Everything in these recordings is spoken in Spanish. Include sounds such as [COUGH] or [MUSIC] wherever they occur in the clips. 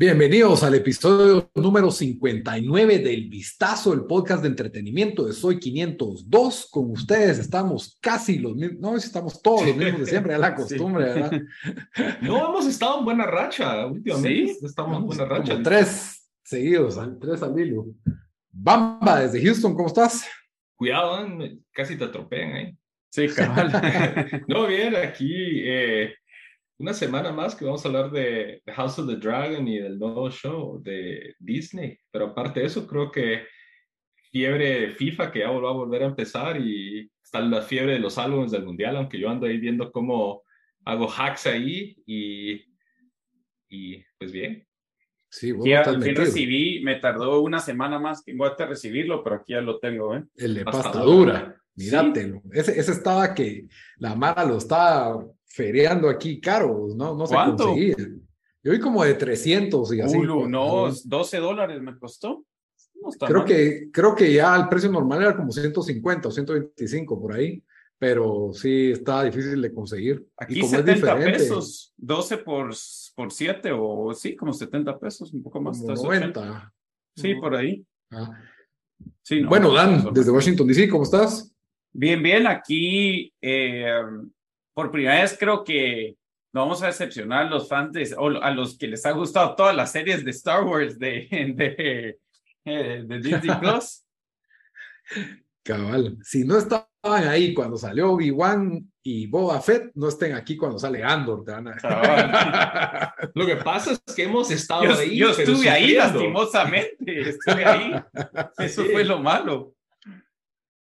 Bienvenidos al episodio número 59 del Vistazo, el podcast de entretenimiento de Soy 502. Con ustedes estamos casi los mismos, no, estamos todos los mismos de [LAUGHS] siempre, es la costumbre, ¿verdad? No, hemos estado en buena racha últimamente. Sí, estamos en buena racha. Como tres seguidos, tres al hilo. Bamba, desde Houston, ¿cómo estás? Cuidado, casi te atropellan ahí. Sí, cabal. [LAUGHS] no, bien, aquí eh, una semana más que vamos a hablar de House of the Dragon y del nuevo show de Disney. Pero aparte de eso, creo que fiebre FIFA que ya va a volver a empezar y está la fiebre de los álbumes del mundial, aunque yo ando ahí viendo cómo hago hacks ahí y, y pues bien. Sí, bueno, al fin recibí, me tardó una semana más que a recibirlo, pero aquí ya lo tengo, ¿eh? El de pastadura. Míratelo. Ese, ese estaba que la Mara lo estaba feriando aquí caro, ¿no? No se conseguía. Yo vi como de 300 y así. no, 12 dólares me costó. creo, que, creo que ya el precio normal era como 150 o 125 por ahí, pero sí está difícil de conseguir. Aquí 70 pesos, 12 por, por 7 o sí, como 70 pesos, un poco más. Como 90. Sí, por ahí. Ah. Sí, bueno, Dan, desde Washington DC, ¿cómo estás? Bien, bien, aquí eh, por primera vez creo que no vamos a decepcionar a los fans de, o a los que les ha gustado todas las series de Star Wars de, [LAUGHS] de, eh, de Disney [LAUGHS] Plus. Cabal, si no estaban ahí cuando salió Obi-Wan y Boba Fett, no estén aquí cuando sale Andor. A... [LAUGHS] Lo que pasa es que hemos estado ahí. Yo estuve ahí lastimosamente, estuve ahí. Eso fue lo malo.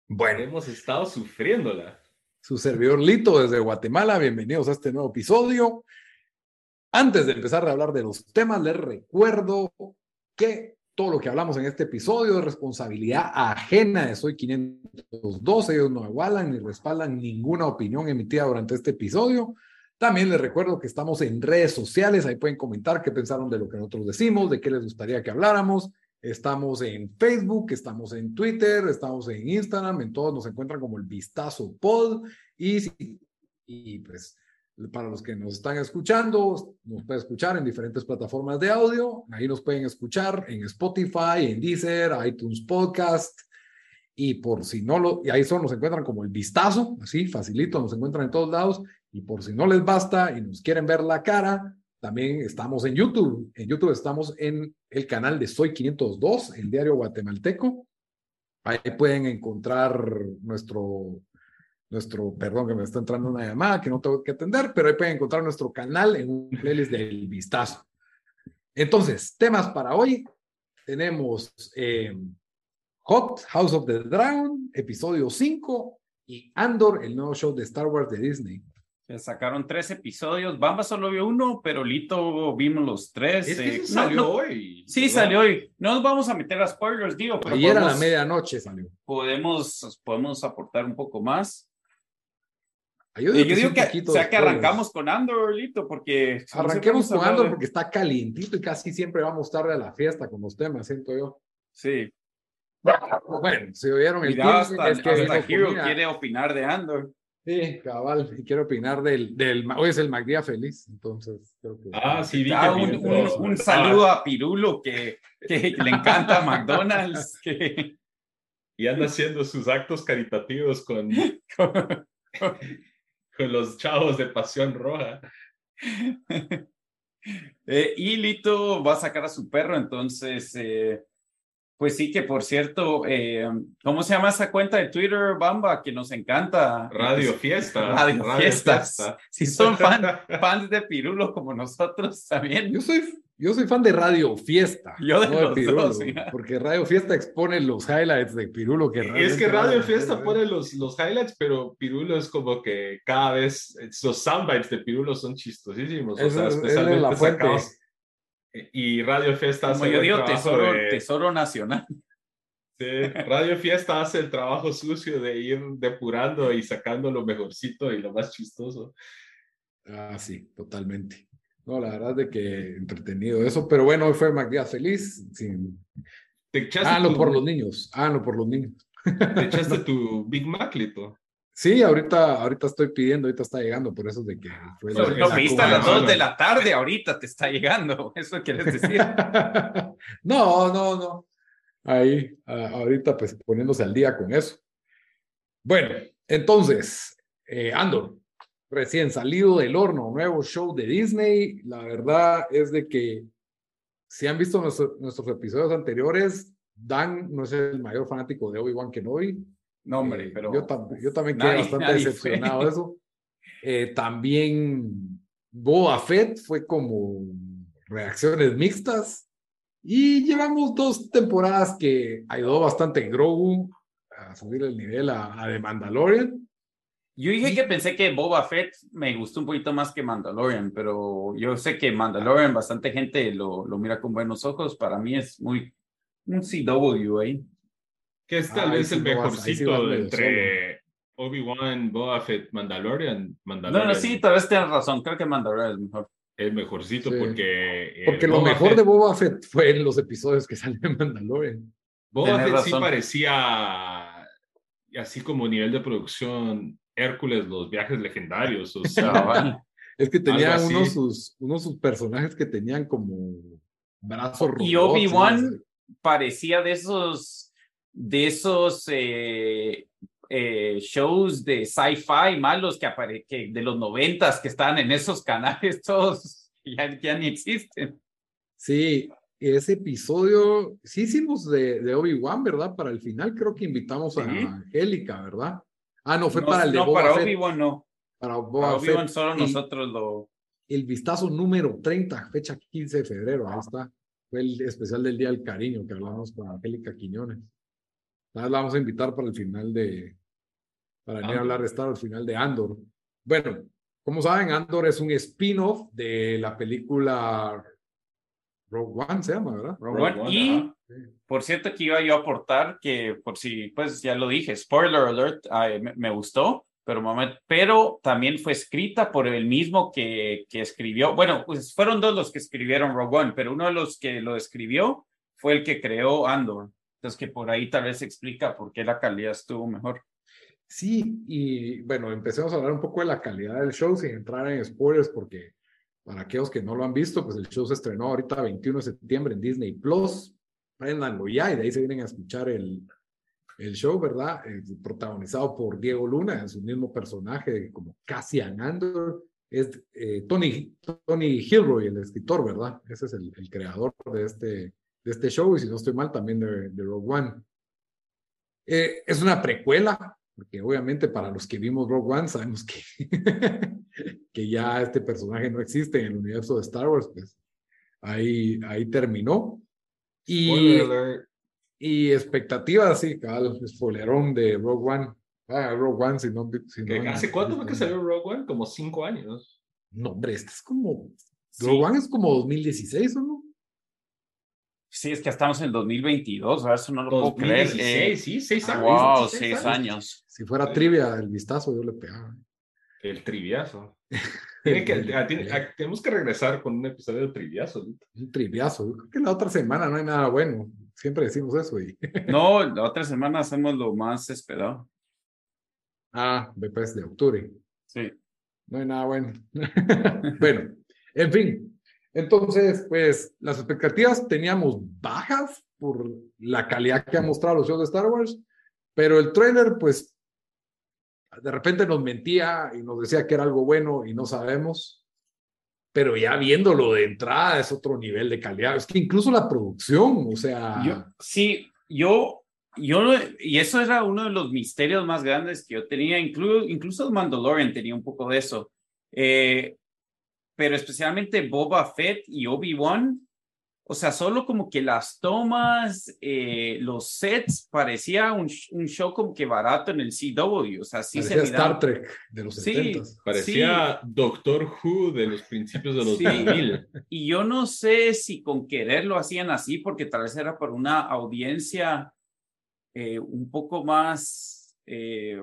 Bueno, hemos estado sufriéndola su servidor Lito desde Guatemala. Bienvenidos a este nuevo episodio. Antes de empezar a hablar de los temas, les recuerdo que todo lo que hablamos en este episodio es responsabilidad ajena de Soy 512. Ellos no igualan ni respaldan ninguna opinión emitida durante este episodio. También les recuerdo que estamos en redes sociales. Ahí pueden comentar qué pensaron de lo que nosotros decimos, de qué les gustaría que habláramos. Estamos en Facebook, estamos en Twitter, estamos en Instagram, en todos nos encuentran como el Vistazo Pod. Y, y pues para los que nos están escuchando, nos pueden escuchar en diferentes plataformas de audio. Ahí nos pueden escuchar en Spotify, en Deezer, iTunes Podcast. Y por si no lo, y ahí solo nos encuentran como el vistazo, así facilito, nos encuentran en todos lados. Y por si no les basta y nos quieren ver la cara, también estamos en YouTube. En YouTube estamos en el canal de Soy 502, el diario guatemalteco. Ahí pueden encontrar nuestro, nuestro, perdón que me está entrando una llamada que no tengo que atender, pero ahí pueden encontrar nuestro canal en un playlist del vistazo. Entonces, temas para hoy. Tenemos eh, Hot House of the Dragon, episodio 5, y Andor, el nuevo show de Star Wars de Disney. Se sacaron tres episodios. Bamba solo vio uno, pero Lito vimos los tres. Eh, salió hoy. Sí, salió hoy. No nos vamos a meter a spoilers, digo. Pero Ayer a la medianoche salió. Podemos, podemos aportar un poco más. Yo digo, que, o sea, que arrancamos con Andor, Lito, porque... Arranquemos con Andor porque está calientito y casi siempre vamos tarde a la fiesta con los temas, siento yo. Sí. Bueno, si oyeron el hasta, es que hasta Hero quiere opinar de Andor. Sí, cabal, y quiero opinar del, del hoy es el MacDía feliz, entonces creo que... Ah, sí, ah, un, un, saludo a Pirulo que, que, le encanta [LAUGHS] McDonald's, que... Y anda haciendo sus actos caritativos con, con, los chavos de Pasión Roja. Eh, y Lito va a sacar a su perro, entonces eh, pues sí, que por cierto, eh, ¿cómo se llama esa cuenta de Twitter, Bamba, que nos encanta? Radio Fiesta. Radio, Fiestas. Si son [LAUGHS] fan, fans de Pirulo como nosotros también. Yo soy, yo soy fan de Radio Fiesta. Yo de, los Pirulo, porque Radio Fiesta expone los highlights de Pirulo. Que es que Radio Fiesta pone los, los highlights, pero Pirulo es como que cada vez los soundbites de Pirulo son chistosísimos. o sea, especialmente la fuente. Y Radio Fiesta hace Como yo tesoro, tesoro nacional. Sí, Radio Fiesta hace el trabajo sucio de ir depurando y sacando lo mejorcito y lo más chistoso. Ah, sí, totalmente. No, la verdad de que entretenido eso, pero bueno, hoy fue Magdía feliz. Sin... ¿Te por los niños, háganlo por los niños. ¿Te echaste [LAUGHS] tu Big Mac, Lito? Sí, ahorita, ahorita estoy pidiendo, ahorita está llegando, por eso de que fue Lo, lo pediste a las 2 de la tarde, ahorita te está llegando. [LAUGHS] ¿Eso quieres decir? [LAUGHS] no, no, no. Ahí, ahorita pues poniéndose al día con eso. Bueno, entonces, eh, Andor, recién salido del horno, nuevo show de Disney. La verdad es de que si han visto nuestros episodios anteriores, Dan no es el mayor fanático de Obi-Wan Kenobi. No, hombre, Eh, pero. Yo, tam- yo también quedé bastante decepcionado de eso. [LAUGHS] Eh, también Boba Fett fue como reacciones mixtas. Y llevamos dos temporadas que ayudó bastante Grogu a subir el nivel a, a The Mandalorian. Yo dije que pensé que Boba Fett me gustó un poquito más que Mandalorian, pero yo sé que Mandalorian bastante gente lo, lo mira con buenos ojos. Para mí es muy un CW ahí. Que es Ah, tal ahí vez sí el no vas- ahí sí mejorcito entre Obi-Wan, Boba Fett, Mandalorian. No, Mandalorian no, sí, tal vez tienes razón. Creo que Mandalorian es mejor. el mejorcito Sí. porque. eh, Porque lo Boba mejor Fett- de Boba Fett fue en los episodios que salió en Mandalorian. Boba Tenés Fett sí parecía así como nivel de producción Hércules, los viajes legendarios. O sea. [LAUGHS] Es que tenía unos sus, unos sus personajes que tenían como brazos Y robots, Obi-Wan ¿no? parecía de esos, de esos eh, eh, shows de sci-fi malos que, apare que de los noventas que estaban en esos canales [LAUGHS] todos ya, ya ni existen. Sí, ese episodio, sí hicimos de, de Obi-Wan, ¿verdad? Para el final creo que invitamos a Sí. Angélica, ¿verdad? Ah, no, fue no, para el de no, Boba para. Obi-Wan no. Para Obi-Wan solo Y nosotros lo... El vistazo número 30, fecha 15 de febrero, ahí está. Fue el especial del Día del Cariño que hablamos con Angélica Quiñones. Nada, la vamos a invitar para el final de, para venir a Andor. hablar de Star, al final de Andor. Bueno, como saben, Andor es un spin-off de la película Rogue One, se llama, ¿verdad? Rogue Rogue One. One, Y ajá. por cierto que iba yo a aportar que por si pues ya lo dije, spoiler alert, ay, me, me gustó, pero, pero también fue escrita por el mismo que, que escribió, bueno, pues fueron dos los que escribieron Rogue One, pero uno de los que lo escribió fue el que creó Andor. Entonces que por ahí tal vez explica por qué la calidad estuvo mejor. Sí, y bueno, empecemos a hablar un poco de la calidad del show sin entrar en spoilers, porque para aquellos que no lo han visto, pues el show se estrenó ahorita 21 de septiembre en Disney Plus. Préndanlo ya y de ahí se vienen a escuchar el, el show, ¿verdad? Eh, protagonizado por Diego Luna en su mismo personaje, como Cassian Andor. Es eh, Tony, Tony Gilroy, el escritor, ¿verdad? Ese es el, el creador de este, de este show y si no estoy mal, también de, de Rogue One. Eh, es una precuela, porque obviamente para los que vimos Rogue One sabemos que, [LAUGHS] que ya este personaje no existe en el universo de Star Wars, pues ahí, ahí terminó. Y, y expectativas, sí, cabal, spoilerón de Rogue One. Ah, Rogue One, si no. Si no ¿Que ¿Hace cuánto fue que salió Rogue One? Como cinco años. No, hombre, este es como. Sí. Rogue One es como 2016, ¿o no? Sí, es que estamos en el 2022, a ver, eso no lo puedo creer. 2016, Eh, sí, seis años. wow, seis seis años. Si fuera trivia el vistazo, yo le pegaba. El triviazo. [LAUGHS] Tiene que- ah, tiene- ah, tenemos que regresar con un episodio de triviazo. Un triviazo. Yo creo que la otra semana no hay nada bueno. Siempre decimos eso y. [LAUGHS] No, la otra semana hacemos lo más esperado. Ah, después de octubre. Sí. No hay nada bueno. [LAUGHS] bueno, en fin. Entonces, pues las expectativas teníamos bajas por la calidad que han mostrado los shows de Star Wars, pero el trailer, pues, de repente nos mentía y nos decía que era algo bueno y no sabemos. Pero ya viéndolo de entrada es otro nivel de calidad. Es que incluso la producción, o sea, Yo, sí, yo, yo, y eso era uno de los misterios más grandes que yo tenía, incluso, incluso Mandalorian tenía un poco de eso. Eh, pero especialmente Boba Fett y Obi-Wan, o sea, solo como que las tomas, eh, los sets, parecía un, un show como que barato en el CW, o sea, sí se parecía miraba- Star Trek de los Sí. 70 Parecía Doctor Who de los principios de los Sí. 2000. Y yo no sé si con querer lo hacían así, porque tal vez era por una audiencia eh, un poco más eh,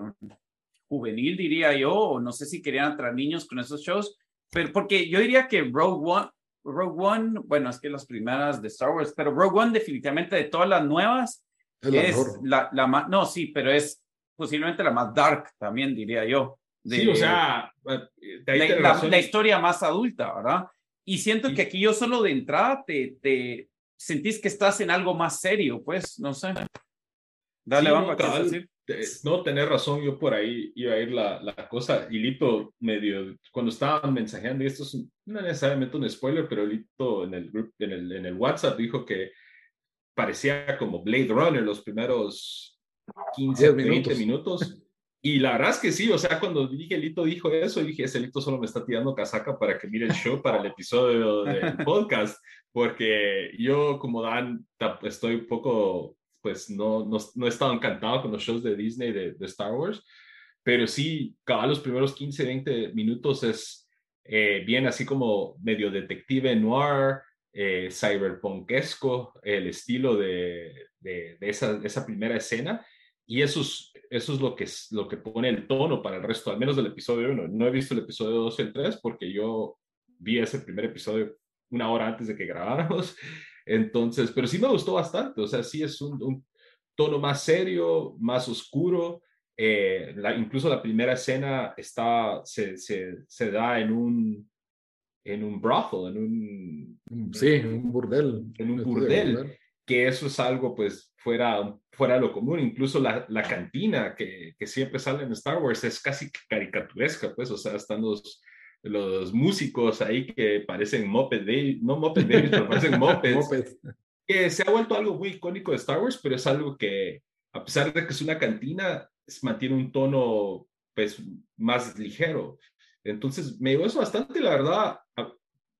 juvenil, diría yo, o no sé si querían atraer niños con esos shows, pero porque yo diría que Rogue One, Rogue One, bueno, es que las primeras de Star Wars, pero Rogue One definitivamente de todas las nuevas Es la es la, la ma- no, sí, pero es posiblemente la más dark también, diría yo. sí, o sea, la, historia más adulta, ¿verdad? Y siento que aquí yo solo de entrada te, te sentís que estás en algo más serio, pues, no sé. Dale, vamos a decir. No, tener razón, yo por ahí iba a ir la, la cosa. Y Lito medio, cuando estaban mensajeando, y esto es no necesariamente un spoiler, pero Lito en el, en el, en el WhatsApp dijo que parecía como Blade Runner los primeros 15, 20 minutos. [LAUGHS] Y la verdad es que sí, o sea, cuando dije Lito dijo eso, dije, ese Lito solo me está tirando casaca para que mire el show para el episodio del [LAUGHS] podcast, porque yo como Dan estoy un poco pues no, no, no he estado encantado con los shows de Disney de, Star Wars, pero sí, cada los primeros 15, 20 minutos es eh, bien así como medio detective noir, eh, cyberpunkesco, el estilo de, de, esa, esa, primera escena. Y eso es, eso es lo, que es lo que pone el tono para el resto, al menos del episodio 1. No he visto el episodio 2 y el 3 porque yo vi ese primer episodio una hora antes de que grabáramos entonces, pero sí me gustó bastante, o sea, sí es un, tono más serio, más oscuro. Eh, la, incluso la primera escena está, se, se, se, da en un, en un brothel, en un... Mm, sí, en un burdel. En un burdel, que eso es algo pues fuera, fuera de lo común. Incluso la, la cantina que, que, siempre sale en Star Wars es casi caricaturesca, pues, o sea, están los, los músicos ahí que parecen moped no moped pero parecen [LAUGHS] mopeds, que se ha vuelto algo muy icónico de Star Wars, pero es algo que, a pesar de que es una cantina, mantiene un tono pues más ligero. Entonces, me dio eso bastante, la verdad,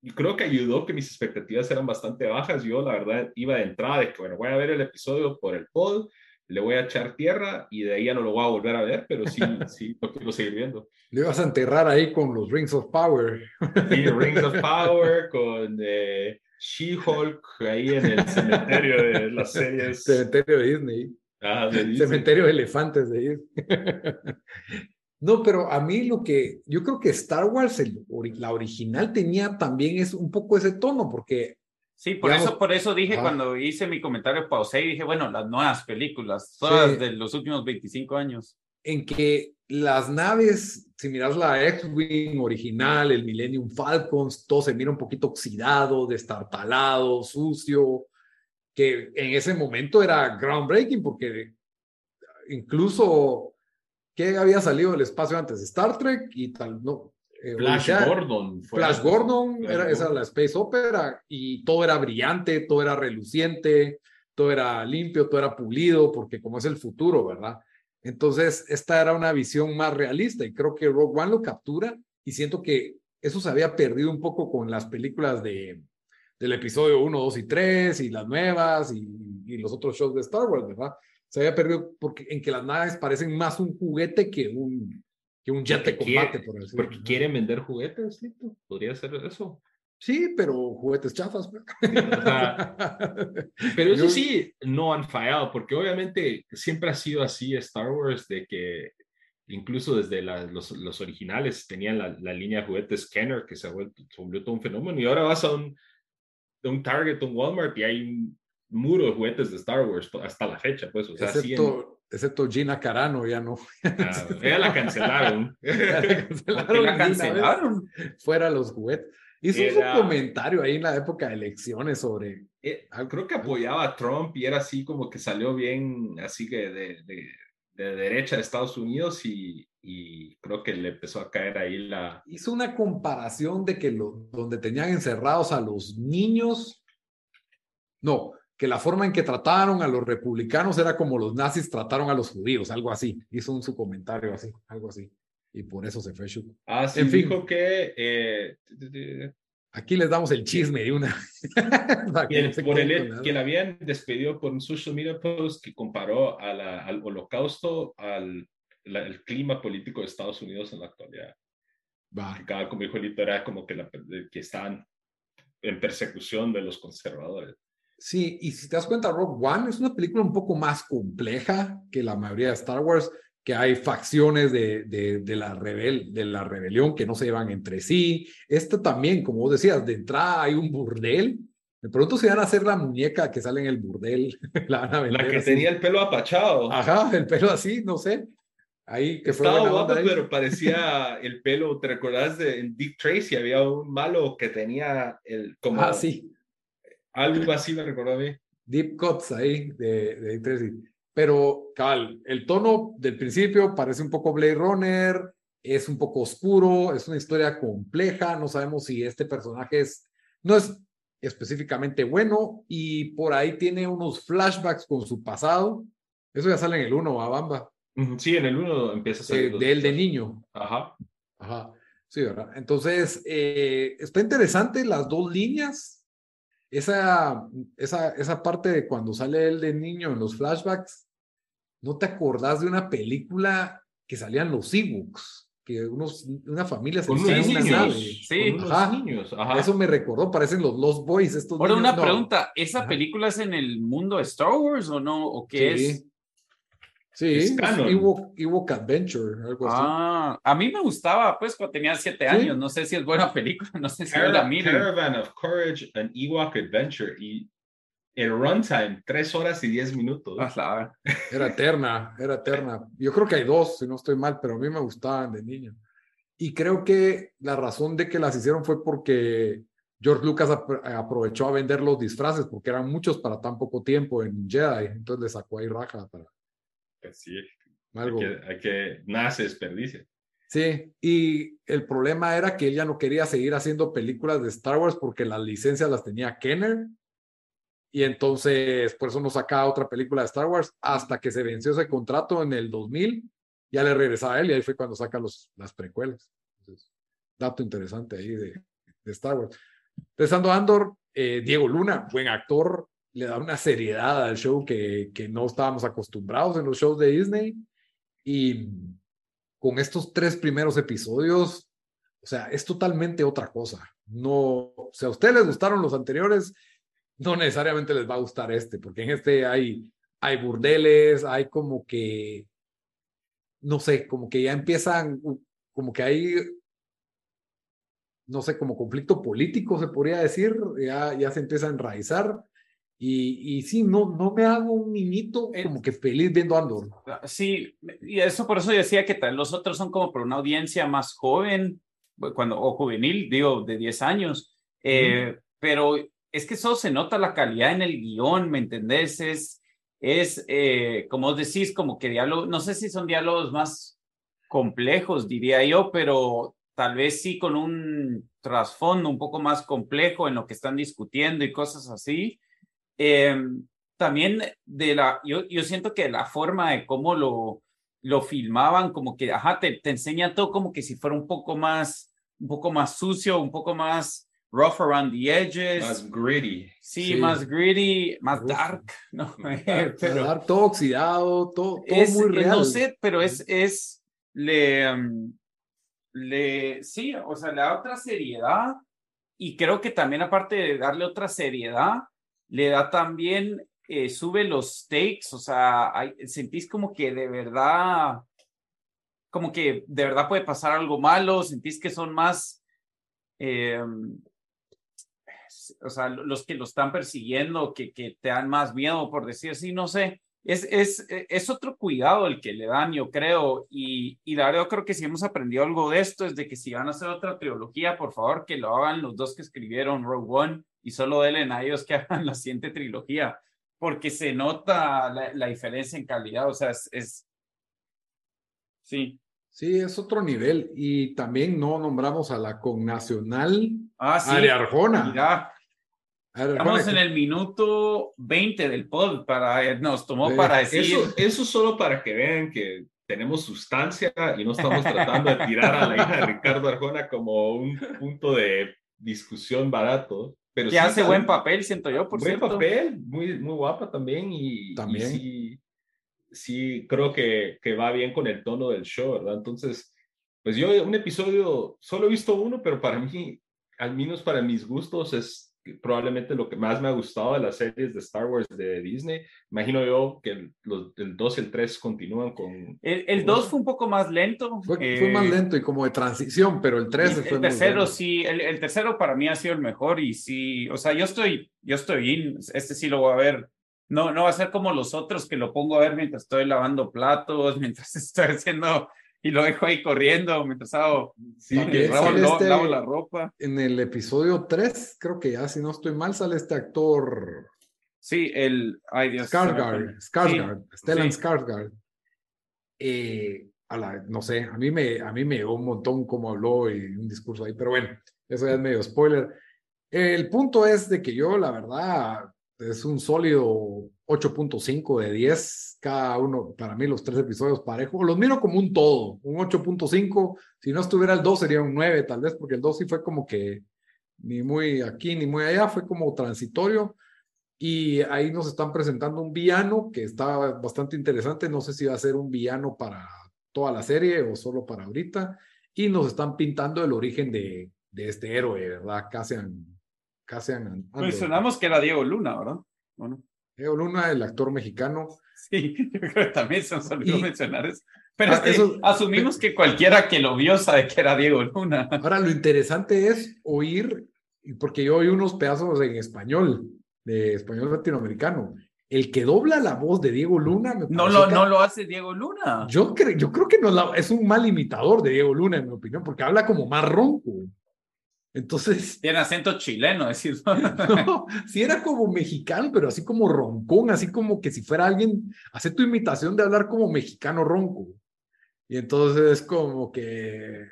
y creo que ayudó que mis expectativas eran bastante bajas. Yo, la verdad, iba de entrada de que, bueno, voy a ver el episodio por el pod, le voy a echar tierra y de ahí ya no lo voy a volver a ver, pero sí, [LAUGHS] sí, lo quiero seguir viendo. Le vas a enterrar ahí con los Rings of Power. Sí, Rings of [LAUGHS] Power, con eh, She-Hulk ahí en el cementerio de las series. Cementerio de Disney. Ah, de Disney. Cementerio de elefantes de Disney. [LAUGHS] No, pero a mí lo que yo creo que Star Wars, la original tenía también es un poco ese tono, porque Sí, por eso, por eso dije cuando hice mi comentario, pausé y dije, bueno, las nuevas películas, todas de los últimos 25 años. En que las naves, si miras la X-Wing original, el Millennium Falcons, todo se mira un poquito oxidado, destartalado, sucio, que en ese momento era groundbreaking porque incluso que había salido del espacio antes, Star Trek y tal, no, eh, Flash Gordon. Flash Gordon, era, esa era la Space Opera y todo era brillante, todo era reluciente, todo era limpio, todo era pulido, porque como es el futuro, ¿verdad? Entonces, esta era una visión más realista y creo que Rogue One lo captura y siento que eso se había perdido un poco con las películas de, del episodio 1, 2 y 3 y las nuevas y, y los otros shows de Star Wars, ¿verdad? Se había perdido porque en que las naves parecen más un juguete que un, que un jet de combate, por decirlo. Porque quieren vender juguetes, ¿listo? Podría ser eso. Sí, pero juguetes chafas. Pues. [LAUGHS] pero eso sí, no han fallado, porque obviamente siempre ha sido así Star Wars, de que incluso desde los, los, originales tenían la, la, línea de juguetes Kenner, que se, ha vuelto, se volvió todo un fenómeno, y ahora vas a un, un Target, un Walmart, y hay un muro de juguetes de Star Wars hasta la fecha, pues, o sea, excepto, excepto Gina Carano, ya no. Ah, ya la cancelaron. [LAUGHS] la cancelaron. la cancelaron? Fuera los juguetes. Hizo un comentario ahí en la época de elecciones sobre... Eh, creo que apoyaba a Trump y era así como que salió bien, así que de, de, de derecha de Estados Unidos y, y, creo que le empezó a caer ahí la... Hizo una comparación de que lo, donde tenían encerrados a los niños, no, que la forma en que trataron a los republicanos era como los nazis trataron a los judíos, algo así. Hizo un su comentario así, algo así. Y por eso se fue Ah, sí, en fin, dijo que... Eh, aquí les damos el chisme de una... [LAUGHS] que, por el, que la habían despedido por un social media post que comparó al holocausto al el clima político de Estados Unidos en la actualidad. Va. Cada, como dijo el era como que, la, que estaban en persecución de los conservadores. Sí, y si te das cuenta, Rogue One es una película un poco más compleja que la mayoría de Star Wars, que hay facciones de, de, la, rebel, de la rebelión que no se llevan entre sí. Esto también, como vos decías, de entrada hay un burdel. De pronto se van a hacer la muñeca que sale en el burdel. [LAUGHS] la, que tenía el pelo apachado. Ajá, el pelo así, no sé. Ahí que fue Estaba buena guapo, ahí. pero parecía [LAUGHS] el pelo. ¿Te recordás de Dick Tracy? Había un malo que tenía el como Ah, sí. Algo así me recordó a mí. Deep cuts ahí de, de Tracy. Pero, cabal, el tono del principio parece un poco Blade Runner, es un poco oscuro, es una historia compleja, no sabemos si este personaje es, no es específicamente bueno y por ahí tiene unos flashbacks con su pasado. Eso ya sale en el 1, a Bamba, Sí, en el uno empieza a eh, salir. los- de él de niño. Ajá. Ajá, sí, ¿verdad? Entonces, eh, está interesante las dos líneas. Esa, esa, esa parte de cuando sale él de niño en los flashbacks, ¿no te acordás de una película que salían los ebooks? Que unos, una familia se Con unos en una niños. nave. Sí. Con unos Ajá. niños. Ajá. Eso me recordó, parecen los Lost Boys. Estos Ahora, niños, una no. pregunta, ¿esa Ajá. película es en el mundo de Star Wars o no? ¿O qué Sí. es? Sí, Es es canon. Ewok, Ewok Adventure, algo así. Ah, a mí me gustaba, pues, cuando tenía siete Sí. años. No sé si es buena [LAUGHS] película, no sé si yo la miro. Caravan of Courage, an Ewok Adventure. Y el runtime, tres horas y diez minutos. Ah, la- [LAUGHS] Era eterna, era eterna. Yo creo que hay dos, si no estoy mal, pero a mí me gustaban de niño. Y creo que la razón de que las hicieron fue porque George Lucas apro- aprovechó a vender los disfraces, porque eran muchos para tan poco tiempo en Jedi. Entonces le sacó ahí raja para Sí, hay algo. que, hay que nada se desperdicia. Sí, y el problema era que él ya no quería seguir haciendo películas de Star Wars porque las licencias las tenía Kenner. Y entonces, por eso no sacaba otra película de Star Wars hasta que se venció ese contrato en el 2000. Ya le regresaba a él y ahí fue cuando saca los, las precuelas. Entonces, dato interesante ahí de, de Star Wars. Empezando Andor, eh, Diego Luna, buen actor, le da una seriedad al show que, que no estábamos acostumbrados en los shows de Disney. Y con estos tres primeros episodios, o sea, es totalmente otra cosa. No, o sea, a ustedes les gustaron los anteriores, no necesariamente les va a gustar este, porque en este hay, hay burdeles, hay como que, no sé, como que ya empiezan, como que hay, no sé, como conflicto político, se podría decir, ya, ya se empieza a enraizar. Y, y sí, no, no me hago un niñito como que feliz viendo Andor. Sí, y eso por eso decía que tal, los otros son como para una audiencia más joven, cuando, o juvenil, digo, de 10 años. Eh, Pero es que eso se nota la calidad en el guion, ¿me entendés? Es, es eh, como decís, como que diálogo, no sé si son diálogos más complejos, diría yo, pero tal vez sí con un trasfondo un poco más complejo en lo que están discutiendo y cosas así. Eh, también de la, yo, yo siento que la forma de cómo lo, lo filmaban, como que, ajá, te, te enseña todo como que si fuera un poco más, un poco más sucio, un poco más rough around the edges. Más gritty. sí, sí. más gritty, más Uf. dark, ¿no? [LAUGHS] [LAUGHS] Pero, pero todo oxidado, todo, todo es, muy real. no sé, pero es, es, le, um, le, sí, o sea, le da otra seriedad y creo que también aparte de darle otra seriedad, le da también, eh, sube los stakes, o sea, sentís como que de verdad, como que de verdad puede pasar algo malo, sentís que son más, eh, o sea, los que lo están persiguiendo, que, que te dan más miedo, por decir así, no sé. Es, es, es otro cuidado el que le dan, yo creo, y, y la verdad yo creo que si hemos aprendido algo de esto es de que si van a hacer otra trilogía, por favor, que lo hagan los dos que escribieron Rogue One y solo denle a ellos que [LAUGHS] hagan la siguiente trilogía, porque se nota la, la diferencia en calidad, o sea, es, es... Sí. Sí, es otro nivel. Y también no nombramos a la connacional Ah, sí. Arjona. Mira, estamos en el minuto 20 del pod para, nos tomó Sí. para decir... Eso, eso solo para que vean que tenemos sustancia y no estamos tratando de tirar a la hija de Ricardo Arjona como un punto de discusión barato. Pero que sí, hace buen papel, siento yo, por buen cierto. papel, muy, muy guapa también y, y También. sí, sí creo que, que va bien con el tono del show, ¿verdad? Entonces, pues yo un episodio, solo he visto uno, pero para mí, al menos para mis gustos, es probablemente lo que más me ha gustado de las series de Star Wars de Disney. Imagino yo que el, los, el 2 y el 3 continúan con... El, el 2 fue un poco más lento. Fue, eh, fue más lento y como de transición, pero el 3 El, fue muy tercero sí, el, el tercero para mí ha sido el mejor y sí, o sea, yo estoy, yo estoy in, este sí lo voy a ver no, no va a ser como los otros que lo pongo a ver mientras estoy lavando platos, [LAUGHS] mientras estoy haciendo y lo dejo ahí corriendo mientras hago, Sí, que lavo- este- lavo la ropa. En el episodio 3, creo que ya, si no estoy mal, sale este actor Sí, el, ay Dios. Skarsgård, Skarsgård, Stellan sí. Skarsgård. Eh, a la- no sé, a mí me, a mí me llegó un montón cómo habló y un discurso ahí, pero bueno, eso ya es medio spoiler. El punto es de que yo, la verdad, es un sólido 8.5 de 10 cada uno, para mí los tres episodios parejos, los miro como un todo, un 8.5, si no estuviera el 2 sería un 9 tal vez, porque el 2 sí fue como que ni muy aquí ni muy allá, fue como transitorio. Y ahí nos están presentando un villano que está bastante interesante. No sé si va a ser un villano para toda la serie o solo para ahorita. Y nos están pintando el origen de, de este héroe, ¿verdad? Cassian. Cassian. Mencionamos que era Diego Luna, ¿verdad? Bueno, Diego Luna, el actor mexicano. [LAUGHS] sí, yo creo que también se nos olvidó Y- mencionar eso. Pero Ah, es que eso- asumimos que cualquiera que lo vio sabe que era Diego Luna. Ahora, lo interesante es oír, porque yo oí unos pedazos en español, de español latinoamericano. El que dobla la voz de Diego Luna. me No lo, que- no lo hace Diego Luna. Yo, cre- yo creo que no la- es un mal imitador de Diego Luna, en mi opinión, porque habla como más ronco. Entonces, Tiene acento chileno, decir. [LAUGHS] no, sí era como mexicano, pero así como roncón, así como que si fuera alguien, hace tu imitación de hablar como mexicano ronco. Y entonces es como que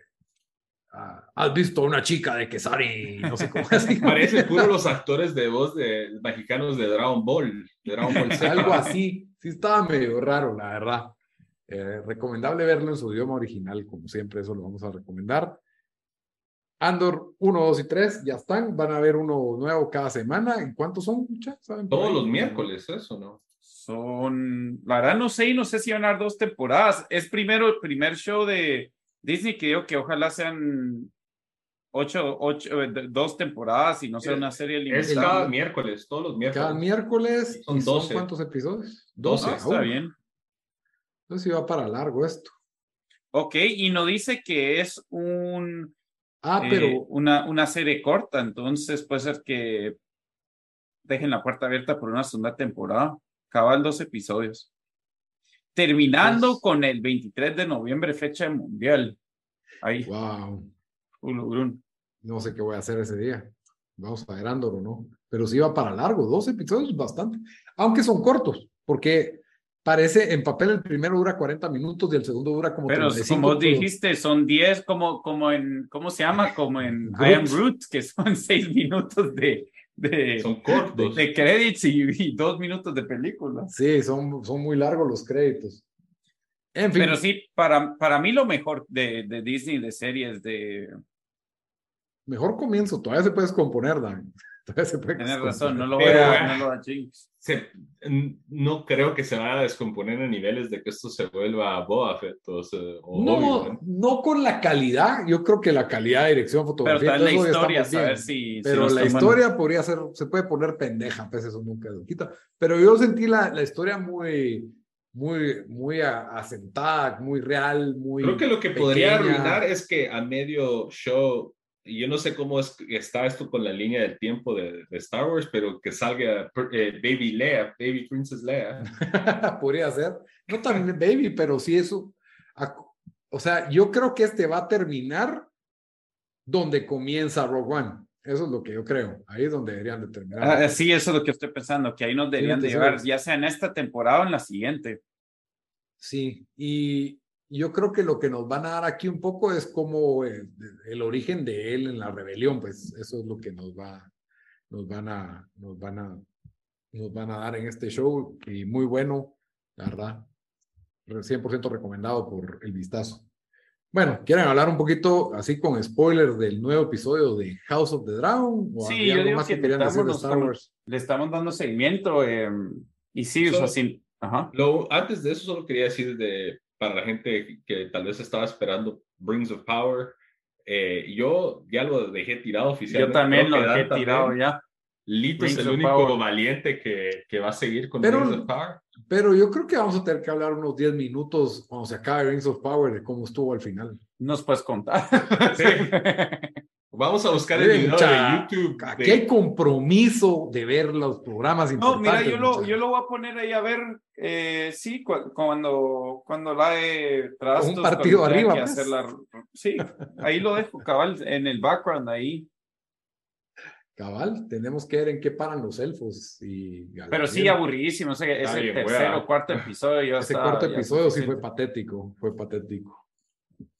ah, has visto a una chica de Quesari, no sé cómo así. Parece puro [LAUGHS] los actores de voz de mexicanos de Dragon Ball, de Dragon Ball Z. Algo así. Sí estaba medio raro, la verdad. Eh, recomendable verlo en su idioma original, como siempre, eso lo vamos a recomendar. Andor 1, 2 y 3 ya están. Van a ver uno nuevo cada semana. ¿En cuántos son? ¿Saben Todos ahí? los miércoles, eso, ¿no? Son, la verdad no sé y no sé si van a dar dos temporadas. Es primero el primer show de Disney que digo que ojalá sean ocho, ocho, eh, dos temporadas y no sea Es- una serie Es limitada. cada miércoles, todos los miércoles. Cada miércoles. Son ¿Y son 12. cuántos episodios? Doce. Ah, está bien. Entonces iba para largo esto. Ok, y no dice que es un Ah, eh, pero una, una serie corta, entonces puede ser que dejen la puerta abierta por una segunda temporada. Cabal dos episodios. Terminando Pues- con el 23 de noviembre, fecha de mundial. Ahí, wow. Ulurun. No sé qué voy a hacer ese día. Vamos a ver Andor o no. Pero sí va para largo. Dos episodios bastante. Aunque son cortos, porque parece en papel el primero dura 40 minutos y el segundo dura como Pero 35. como pero- dijiste, son 10 como, como en, ¿cómo se llama? Como en Groot. I Am Root, que son [LAUGHS] 6 minutos de, de, Son cortos. de credits y, y 2 minutos de película. Sí, son, son muy largos los créditos. En fin, Pero sí, para, para mí lo mejor de, de Disney, de series, de... mejor comienzo. Todavía se puede descomponer, Dan. [LAUGHS] Todavía se puede Tienes razón, no lo voy a, no lo voy a. Se- no creo que se vaya a descomponer a niveles de que esto se vuelva Boba Fett o, No, no con la calidad. Yo creo que la calidad de dirección, Pero fotografía, tal la historia, saber si... Pero la historia podría ser, se puede poner pendeja, pues eso nunca se quita. Pero yo sentí la, la historia muy, muy, muy a- asentada, muy real, muy. Creo que lo que podría arruinar es que a medio show, yo no sé cómo es, está esto con la línea del tiempo de, de Star Wars, pero que salga eh, Baby Leia, Baby Princess Leia. [LAUGHS] podría ser. No tan baby, pero sí eso. O sea, yo creo que este va a terminar donde comienza Rogue One. Eso es lo que yo creo. Ahí es donde deberían de terminar. Ah, sí, eso es lo que estoy pensando, que ahí nos deberían de te llevar, sabes. ya sea en esta temporada o en la siguiente. Sí, y yo creo que lo que nos van a dar aquí un poco es como eh, el, origen de él en la rebelión, pues eso es lo que nos va, nos van a, nos van a, nos van a dar en este show y muy bueno, la verdad, 100% recomendado por el vistazo. Bueno, ¿quieren hablar un poquito así con spoilers del nuevo episodio de House of the Dragon? ¿O Sí, había yo algo digo más que, que querían decir de Star Wars? Le estamos dando seguimiento eh, y sí, o sea, sí. Ajá. Lo, antes de eso, solo quería decir de, para la gente que tal vez estaba esperando Brings of Power, eh, yo ya lo dejé tirado Yo oficialmente. también Creo lo Dan he tirado también. ya. Lito Rings es el único Power. valiente que, que va a seguir con Pero- Rings of Power. Pero yo creo que vamos a tener que hablar unos 10 minutos cuando se acabe Rings of Power de cómo estuvo al final. Nos puedes contar. Sí. [LAUGHS] Vamos a buscar el video de YouTube. Aquí hay compromiso de ver los programas importantes. No, mira, yo lo, yo lo voy a poner ahí a ver, eh, sí, cuando, cuando la de trastos. Un partido arriba. Pues. sí, ahí lo dejo, cabal, en el background ahí. Cabal, tenemos que ver en qué paran los elfos. Y Pero sí, aburridísimo. ese tercer o cuarto episodio. Ese cuarto episodio sí fue patético. Fue patético.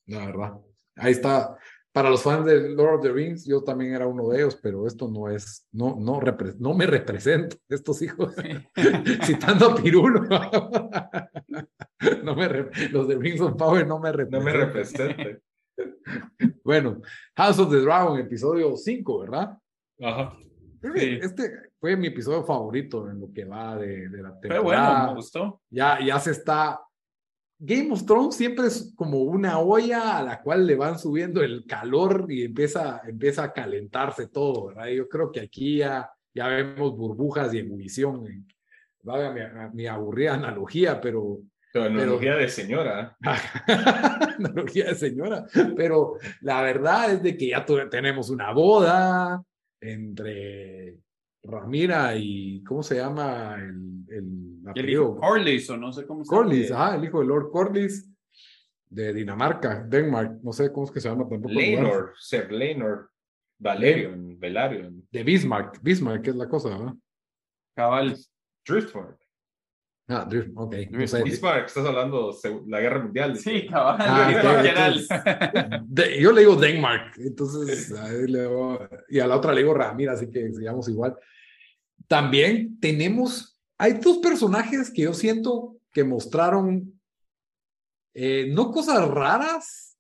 La verdad. Ahí está. Para los fans de Lord of the Rings, yo también era uno de ellos, pero esto no es, no, no, no me represento, estos hijos, [LAUGHS] citando a Pirulo. [LAUGHS] no me, los de Rings of Power no me representan. No me representan. [LAUGHS] bueno, House of the Dragon, episodio 5, ¿verdad? Ajá. Este fue mi episodio favorito en lo que va de, de la temporada. Fue bueno, me gustó. Ya, ya se está. Game of Thrones siempre es como una olla a la cual le van subiendo el calor y empieza, empieza a calentarse todo, ¿verdad? Yo creo que aquí ya, ya vemos burbujas y ebullición. Vaga mi, aburrida analogía, pero pero analogía de señora. [LAUGHS] analogía de señora. Pero la verdad es de que ya tenemos una boda, entre Ramira y, ¿cómo se llama? El, el, el hijo Corlys, o no sé cómo se llama. Corlys, ajá, el hijo de Lord Corlys de Dinamarca, Denmark, no sé cómo es que se llama tampoco. Lenor, Sir Lenor, Valerion, Valerion. De Bismarck, Bismarck es la cosa, ¿verdad? Cabal. Driftmark. Ah, ok. Bismarck, estás hablando de la guerra mundial. Sí, cabal. Ah, yo le digo Denmark, entonces, y a la otra le digo Ramira, así que sigamos igual. También tenemos, hay dos personajes que yo siento que mostraron, eh, no cosas raras,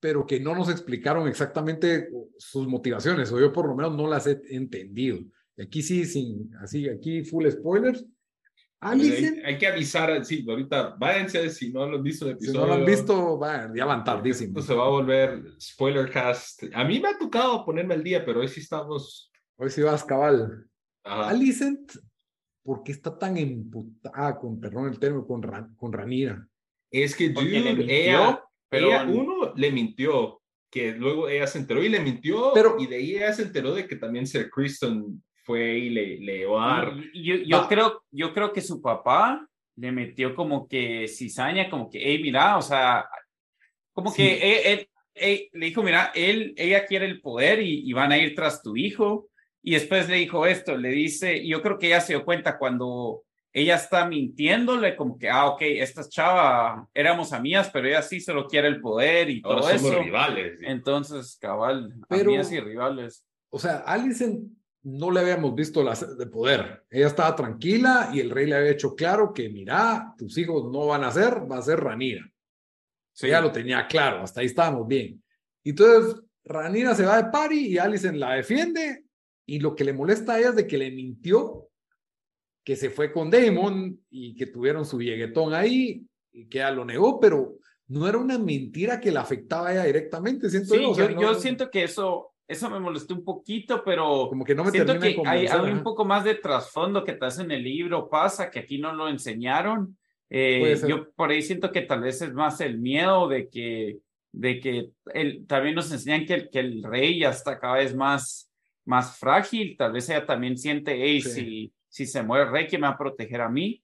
pero que no nos explicaron exactamente sus motivaciones, o yo por lo menos no las he entendido. Aquí sí, sin, así, aquí full spoilers hay, que avisar, sí, ahorita váyanse si no lo han visto el episodio. Si no lo han visto, ya van tardísimo. Esto se va a volver spoiler cast. A mí me ha tocado ponerme al día, pero hoy sí estamos. Hoy sí vas cabal. Alicent, ¿por qué está tan emputada con, perdón el término, con, con Ranira? Es que dude, ella, pero uno le mintió, que luego ella se enteró y le mintió, pero, y de ahí ella se enteró de que también Sir Kristen fue y le, le Yo, yo creo, yo creo que su papá le metió como que cizaña, como que, hey, mira, o sea, como que él, le dijo, mira, él, ella quiere el poder y, van a ir tras tu hijo. Y después le dijo esto, le dice, yo creo que ella se dio cuenta cuando ella está mintiéndole, como que, ah, ok, esta chava, éramos amigas, pero ella sí solo quiere el poder y todo Ahora somos rivales. Entonces, cabal, amigas y rivales. O sea, Alison no le habíamos visto la de poder. Ella estaba tranquila y el rey le había hecho claro que, mira, tus hijos no van a ser, va a ser Ranira. Sí. Ella lo tenía claro, hasta ahí estábamos bien. Entonces, Ranira se va de pari y Alison la defiende y lo que le molesta a ella es de que le mintió que se fue con Damon y que tuvieron su lleguetón ahí y que ella lo negó, pero no era una mentira que la afectaba a ella directamente. Siento yo, yo siento que eso eso me molestó un poquito, pero como que no me siento que hay, hay, un poco más de trasfondo que te hace en el libro, pasa que aquí no lo enseñaron. Eh, yo por ahí siento que tal vez es más el miedo de que, de que el, también nos enseñan que el, que el rey ya está cada vez más, más frágil, tal vez ella también siente, hey, si, si se muere el rey, que me va a proteger a mí?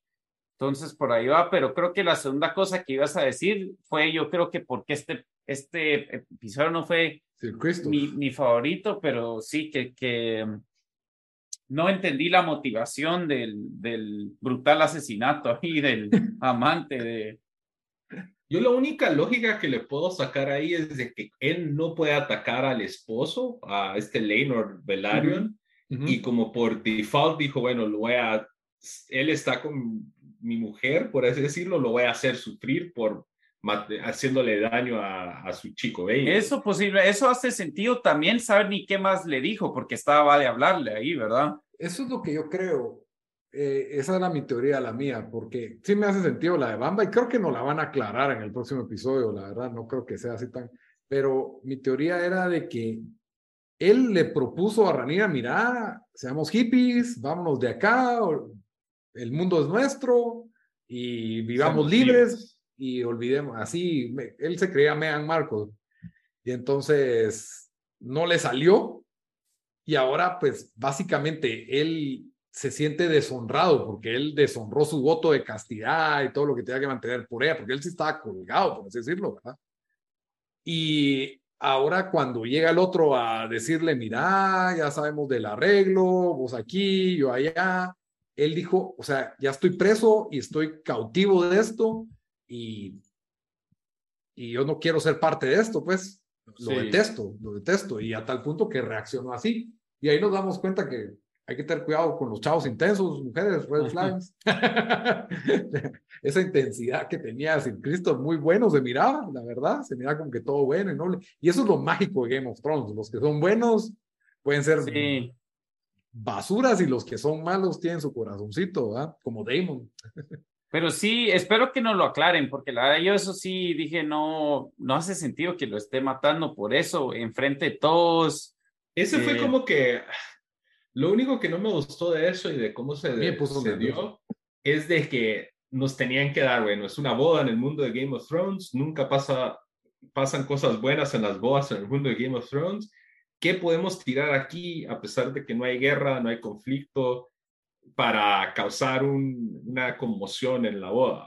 Entonces por ahí va, pero creo que la segunda cosa que ibas a decir fue, yo creo que porque este, este episodio no fue mi, mi, favorito, pero sí que, que mm, no entendí la motivación del, del brutal asesinato y del [LAUGHS] amante de... Yo la única lógica que le puedo sacar ahí es de que él no puede atacar al esposo, a este Leonard Velaryon, y como por default dijo, bueno, lo voy a, él está con mi mujer, por así decirlo, lo voy a hacer sufrir por haciéndole daño a, su chico. Eso posible, eso hace sentido también saber ni qué más le dijo, porque estaba de hablarle ahí, ¿verdad? Eso es lo que yo creo. Eh, esa era mi teoría, la mía, porque sí me hace sentido la de Bamba y creo que nos la van a aclarar en el próximo episodio, la verdad, no creo que sea así tan... Pero mi teoría era de que él le propuso a Ranira, mira, seamos hippies, vámonos de acá, el mundo es nuestro y vivamos libres y olvidemos, así, él se creía Megan Markle. Y entonces no le salió y ahora pues básicamente él se siente deshonrado porque él deshonró su voto de castidad y todo lo que tenía que mantener por ella, porque él sí estaba colgado, por así decirlo, ¿verdad? Y ahora cuando llega el otro a decirle, mira, ya sabemos del arreglo, vos aquí, yo allá, él dijo, o sea, ya estoy preso y estoy cautivo de esto y, y yo no quiero ser parte de esto, pues lo detesto, lo detesto y a tal punto que reaccionó así. Y ahí nos damos cuenta que hay que tener cuidado con los chavos intensos, mujeres, red flags. [LAUGHS] Esa intensidad que tenía sin Cristo, muy bueno se miraba, la verdad, se miraba como que todo bueno y noble. Y eso es lo mágico de Game of Thrones. Los que son buenos pueden ser basuras y los que son malos tienen su corazoncito, ¿verdad? Como Damon. Pero sí, espero que nos lo aclaren, porque la verdad yo eso sí dije, no, no hace sentido que lo esté matando por eso, enfrente de todos. Ese fue eh, como que lo único que no me gustó de eso y de cómo se, se dio es de que nos tenían que dar, bueno, es una boda en el mundo de Game of Thrones, nunca pasa, pasan cosas buenas en las bodas en el mundo de Game of Thrones. ¿Qué podemos tirar aquí a pesar de que no hay guerra, no hay conflicto? Para causar una conmoción en la boda.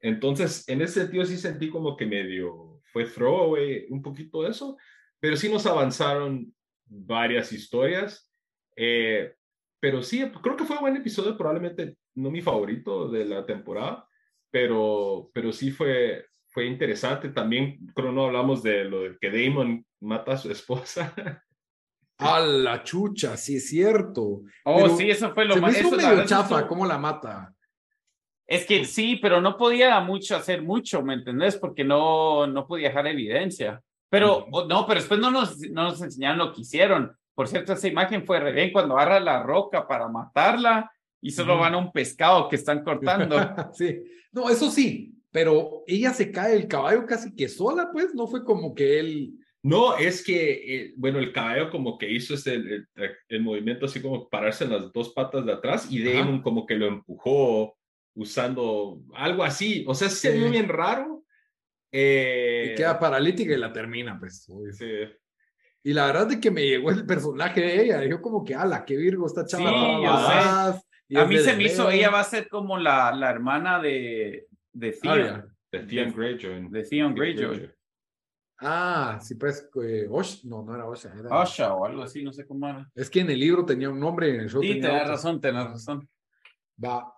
Entonces, en ese sentido sí sentí como que medio fue throwaway un poquito eso, pero sí nos avanzaron varias historias. Eh, pero sí, creo que fue un buen episodio, probablemente no mi favorito de la temporada, pero, pero sí fue, fue interesante. También creo no hablamos de lo de que Damon mata a su esposa. [LAUGHS] A la chucha, sí es cierto. Oh, sí, eso fue lo más. Eso medio chafa, ¿cómo la mata? Es que sí, pero no podía mucho hacer mucho, ¿me entendés? Porque no, no podía dejar evidencia. Pero, no, pero después no nos, no nos enseñaron lo que hicieron. Por cierto, esa imagen fue re bien cuando agarra la roca para matarla y solo van a un pescado que están cortando. [LAUGHS] sí, no, eso sí, pero ella se cae el caballo casi que sola, pues, no fue como que él no, es que, eh, bueno, el caballo como que hizo este, el, movimiento así como pararse en las dos patas de atrás y Damon como que lo empujó usando algo así. O sea, se ve bien raro. Eh, y queda paralítica y la termina, pues. Y la verdad es que me llegó el personaje de ella. Yo como que, ala, qué virgo esta chava. Sí, a mí se me hizo, ella va a ser como la, la hermana de, de Theon. de Theon Greyjoy. De Theon Greyjoy. Ah, sí, pues, eh, Osh, no, no era Osha. Era... Osha o algo así, no sé cómo era. Es que en el libro tenía un nombre y en el show sí, tenés razón, tenés razón. Va.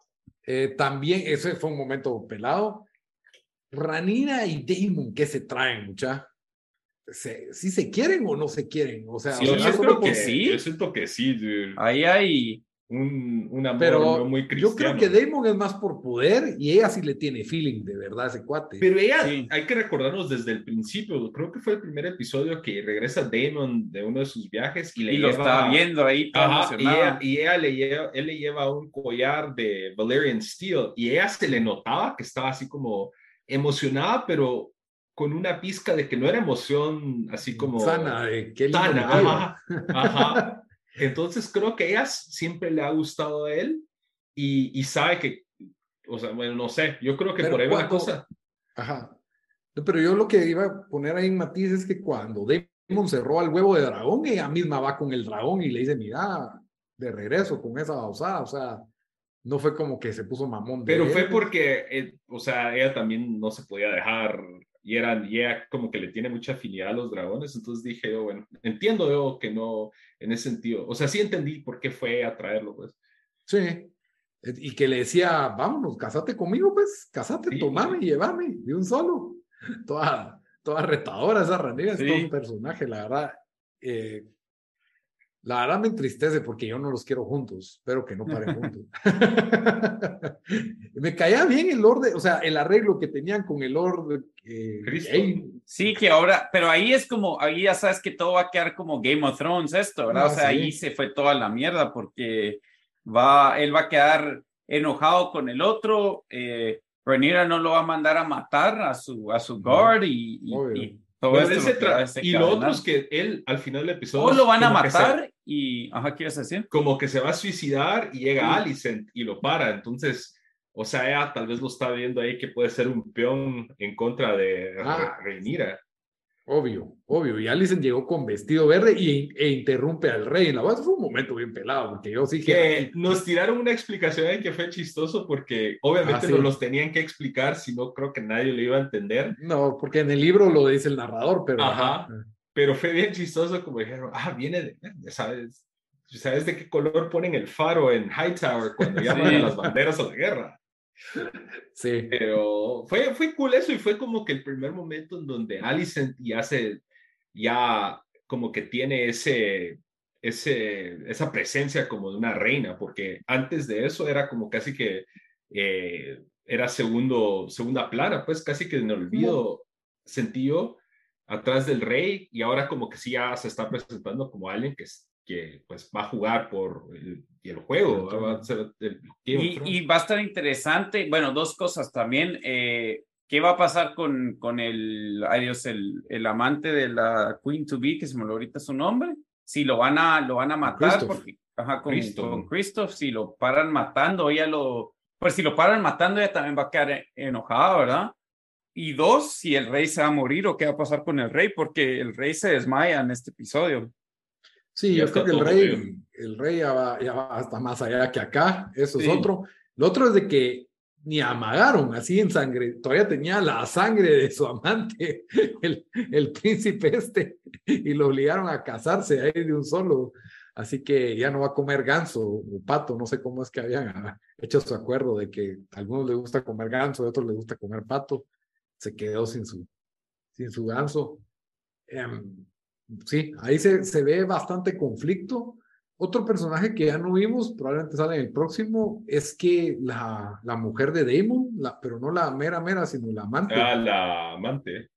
Eh, también, ese fue un momento pelado. Ranina y Damon, ¿qué se traen, mucha? ¿Se, ¿Sí se quieren o no se quieren? O sea, yo, creo que sí. Yo siento que sí, dude. Ahí hay un, un amor pero muy cristiano. Yo creo que Damon es más por poder y ella sí le tiene feeling de verdad ese cuate. Pero ella, hay que recordarnos desde el principio, creo que fue el primer episodio que regresa Damon de uno de sus viajes y le y lo estaba viendo ahí y, ella, y ella, le lleva, él le lleva un collar de Valerian Steel y ella se le notaba que estaba así como emocionada, pero con una pizca de que no era emoción así como sana, de que sana, ajá. [LAUGHS] Entonces creo que ella siempre le ha gustado a él y, y sabe que, o sea, bueno, no sé, yo creo que por ahí va la cosa. Ajá. Pero yo lo que iba a poner ahí en matiz es que cuando Damon cerró al huevo de dragón, ella misma va con el dragón y le dice, mira, de regreso con esa bausada, o sea, no fue como que se puso mamón. Pero fue porque, eh, o sea, ella también no se podía dejar y eran, y ella como que le tiene mucha afinidad a los dragones, entonces dije yo, bueno, entiendo yo que no, en ese sentido, o sea, sí entendí por qué fue a traerlo, pues. Sí, y que le decía, vámonos, casate conmigo, pues, casate, tomame y llévame, de un solo. Toda, toda retadora esa ranera, es todo un personaje, la verdad. Eh, la verdad me entristece porque yo no los quiero juntos. Espero que no paren juntos. [LAUGHS] [LAUGHS] me caía bien el orden, o sea, el arreglo que tenían con el orden. Eh, sí, que ahora, pero ahí es como, ahí ya sabes que todo va a quedar como Game of Thrones esto, ¿verdad? o sea, ahí se fue toda la mierda porque va, él va a quedar enojado con el otro. Eh, Rhaenyra no lo va a mandar a matar a su, a su guard y, y y lo otro es que él al final del episodio. O lo van a matar y. Ajá, ¿quieres decir? Como que se va a suicidar y llega Alicent y lo para. Entonces, o sea, ella tal vez lo está viendo ahí que puede ser un peón en contra de ah. Obvio, obvio. Y Allison llegó con vestido verde y, e interrumpe al rey en la voz. Fue un momento bien pelado, porque yo sí que... nos tiraron una explicación ahí que fue chistoso porque obviamente ah, no los tenían que explicar, si no creo que nadie lo iba a entender. No, porque en el libro lo dice el narrador, pero... Ajá. Pero fue bien chistoso como dijeron, ah, viene de, ¿sabes? ¿Sabes de qué color ponen el faro en Hightower cuando [LAUGHS] llaman a las banderas a la guerra? [LAUGHS] Sí. Pero fue, fue cool eso y fue como que el primer momento en donde Alicent ya se, ya como que tiene ese, ese, esa presencia como de una reina, porque antes de eso era como casi que eh, era segundo, segunda plana, pues casi que en olvido sentido atrás del rey y ahora como que sí ya se está presentando como alguien que, que pues va a jugar por el, el juego. y, va a estar interesante, bueno, dos cosas también. Eh, ¿Qué va a pasar con, con el, adiós, el, el amante de la Queen to Be, que se me lo ahorita su nombre? Si lo van a, lo van a matar, porque, ajá, con, con Christoph, si lo paran matando, ella lo, pues si lo paran matando, ella también va a quedar enojada, ¿verdad? Y dos, si el rey se va a morir o qué va a pasar con el rey, porque el rey se desmaya en este episodio. Sí, yo creo que el rey, el rey ya va, ya va, hasta más allá que acá, eso es otro. Lo otro es de que ni amagaron así en sangre, todavía tenía la sangre de su amante, [LAUGHS] el, el príncipe este, y lo obligaron a casarse ahí de un solo. Así que ya no va a comer ganso o pato, no sé cómo es que habían ah, hecho su acuerdo de que a algunos les gusta comer ganso, a otros les gusta comer pato. Se quedó sin su, sin su ganso. Em, sí, ahí se, se ve bastante conflicto. Otro personaje que ya no vimos, probablemente sale en el próximo, es que la, la mujer de Damon, la, pero no la mera mera, sino la amante. Ah, la amante.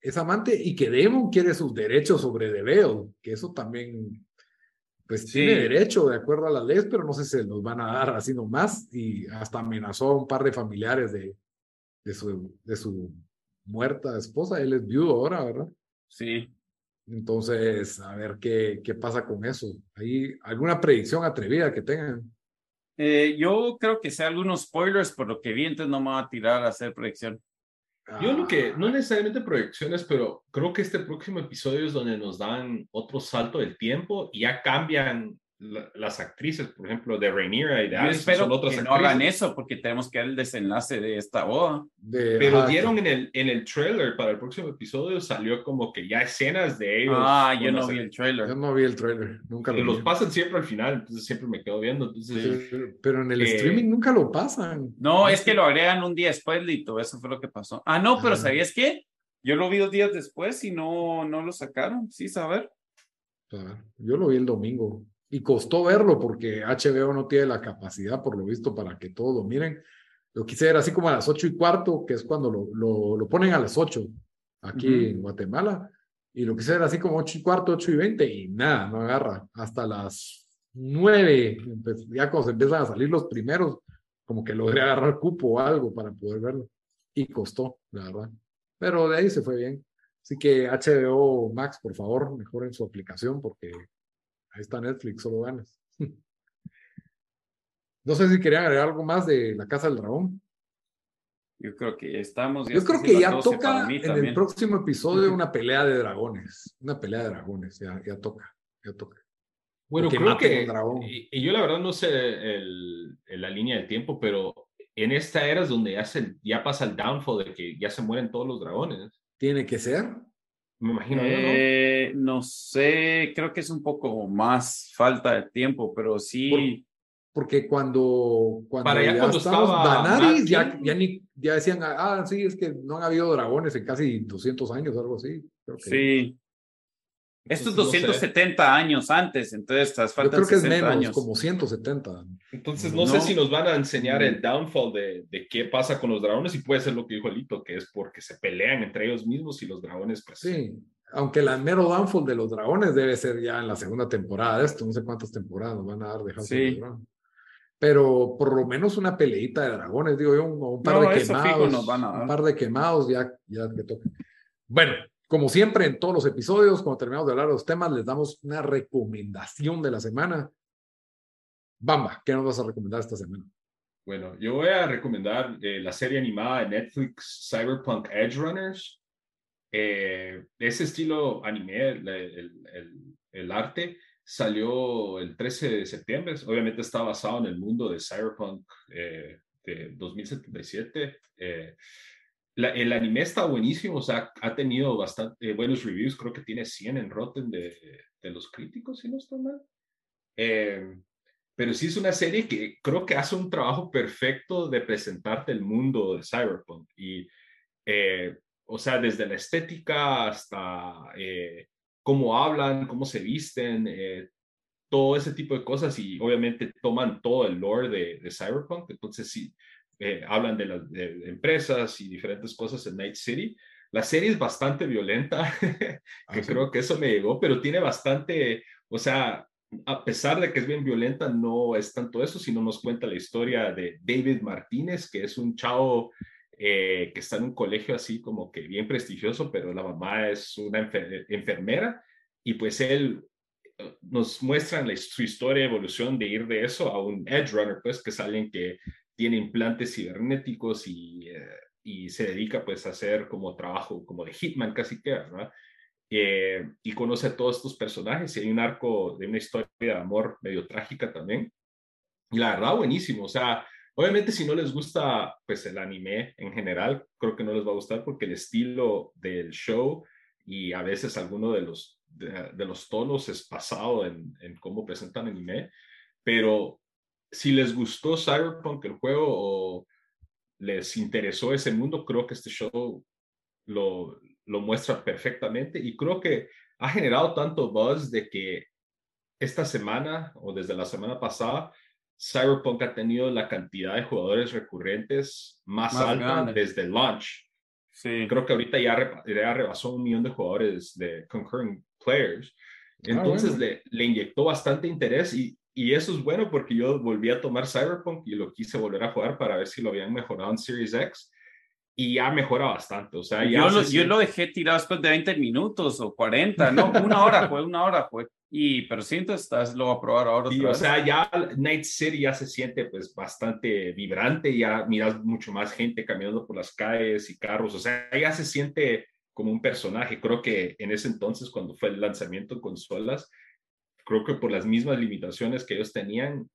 Es amante y que Damon quiere sus derechos sobre Deveo, que eso también, pues tiene derecho de acuerdo a las leyes, pero no sé si se los van a dar así nomás y hasta amenazó a un par de familiares de, de, su, de su muerta esposa. Él es viudo ahora, ¿verdad? Sí. Entonces, a ver qué, qué pasa con eso. ¿Hay alguna predicción atrevida que tengan? Eh, yo creo que sea algunos spoilers por lo que vi, entonces no me va a tirar a hacer predicción. Yo lo que, no necesariamente proyecciones, pero creo que este próximo episodio es donde nos dan otro salto del tiempo y ya cambian las actrices, por ejemplo, de Rhaenyra y de Yo espero que no hagan eso porque tenemos que ver el desenlace de esta boda. Pero dieron en el, en el trailer para el próximo episodio, salió como que ya escenas de ellos. Ah, yo no vi el trailer. Yo no vi el trailer, nunca lo Los pasan siempre al final, entonces siempre me quedo viendo. Entonces, pero en el eh, streaming nunca lo pasan. No, es que lo agregan un día después, Lito, eso fue lo que pasó. Ah, no, pero ¿sabías qué? Yo lo vi dos días después y no, no lo sacaron, sí, saber. Yo lo vi el domingo. Y costó verlo porque HBO no tiene la capacidad, por lo visto, para que todos lo miren. Lo quise ver así como a las ocho y cuarto, que es cuando lo, lo, lo ponen a las ocho aquí en Guatemala. Y lo quise ver así como ocho y cuarto, ocho y veinte, y nada, no agarra. Hasta las nueve, ya cuando se empiezan a salir los primeros, como que logré agarrar cupo o algo para poder verlo. Y costó, la verdad. Pero de ahí se fue bien. Así que HBO Max, por favor, mejoren su aplicación porque Ahí está Netflix, solo ganas. [LAUGHS] No sé si querían agregar algo más de La Casa del Dragón. Yo creo que estamos. Yo creo que ya toca en el próximo episodio una pelea de dragones. Una pelea de dragones, ya, ya toca, ya toca. Bueno, creo que. Y, yo la verdad no sé el, la línea de tiempo, pero en esta era es donde ya, se, ya pasa el downfall de que ya se mueren todos los dragones. Tiene que ser. Me imagino. Eh, ¿no? sé, creo que es un poco más falta de tiempo, pero sí. porque cuando, cuando Para ya, cuando estaba ya, ya, ni, ya decían, ah, sí, es que no han habido dragones en casi 200 años, algo así. Sí. Esto es 270 años antes, entonces estás faltan Yo creo que es menos, años. como 170. Entonces no, sé si nos van a enseñar el downfall de, de, qué pasa con los dragones y puede ser lo que dijo Elito, que es porque se pelean entre ellos mismos y los dragones pues... Sí, aunque el mero downfall de los dragones debe ser ya en la segunda temporada de esto, no sé cuántas temporadas nos van a dar de House sí. Pero por lo menos una peleita de dragones, digo yo, un, par de quemados, un par de quemados ya, ya que toca. Bueno, como siempre, en todos los episodios, cuando terminamos de hablar de los temas, les damos una recomendación de la semana. Bamba, ¿qué nos vas a recomendar esta semana? Bueno, yo voy a recomendar eh, la serie animada de Netflix Cyberpunk Edge Runners. Eh, ese estilo anime, el, arte, salió el 13 de septiembre. Obviamente está basado en el mundo de Cyberpunk eh, de 2077. Eh, el anime está buenísimo, o sea, ha tenido bastante buenos reviews, creo que tiene 100 en Rotten de, los críticos, si no estoy mal. Eh, pero sí es una serie que creo que hace un trabajo perfecto de presentarte el mundo de Cyberpunk. Y, eh, o sea, desde la estética hasta eh, cómo hablan, cómo se visten, todo ese tipo de cosas. Y obviamente toman todo el lore de, de Cyberpunk. Entonces, sí, hablan de las empresas y diferentes cosas en Night City. La serie es bastante violenta, [LAUGHS] que ah, creo que eso me llegó, pero tiene bastante, o sea, a pesar de que es bien violenta, no es tanto eso, sino nos cuenta la historia de David Martínez, que es un chavo eh, que está en un colegio así como que bien prestigioso, pero la mamá es una enfermera y pues él eh, nos muestra su historia de evolución de ir de eso a un edge runner, pues que es alguien que tiene implantes cibernéticos y, eh, y se dedica pues a hacer como trabajo como de hitman casi que, ¿verdad? Eh, y conoce a todos estos personajes y hay un arco de una historia de amor medio trágica también. Y la verdad, buenísimo. O sea, obviamente si no les gusta pues el anime en general, creo que no les va a gustar porque el estilo del show y a veces alguno de los, de, los tonos es pasado en, en cómo presentan anime. Pero si les gustó Cyberpunk el juego o les interesó ese mundo, creo que este show lo, lo muestra perfectamente y creo que ha generado tanto buzz de que esta semana o desde la semana pasada, Cyberpunk ha tenido la cantidad de jugadores recurrentes más, alta desde el launch. Sí. Creo que ahorita ya, ya, rebasó un millón de jugadores de concurrent players. Ah, Entonces le, le, inyectó bastante interés y, y eso es bueno porque yo volví a tomar Cyberpunk y lo quise volver a jugar para ver si lo habían mejorado en Series X y ya mejora bastante. O sea, yo, lo, yo lo dejé tirado después de 20 minutos o 40, no, una hora fue, una hora fue. Y, pero siento, estás, lo voy a probar ahora. o sea, ya Night City ya se siente pues bastante vibrante, ya miras mucho más gente caminando por las calles y carros, o sea, ya se siente como un personaje. Creo que en ese entonces, cuando fue el lanzamiento en consolas, creo que por las mismas limitaciones que ellos tenían,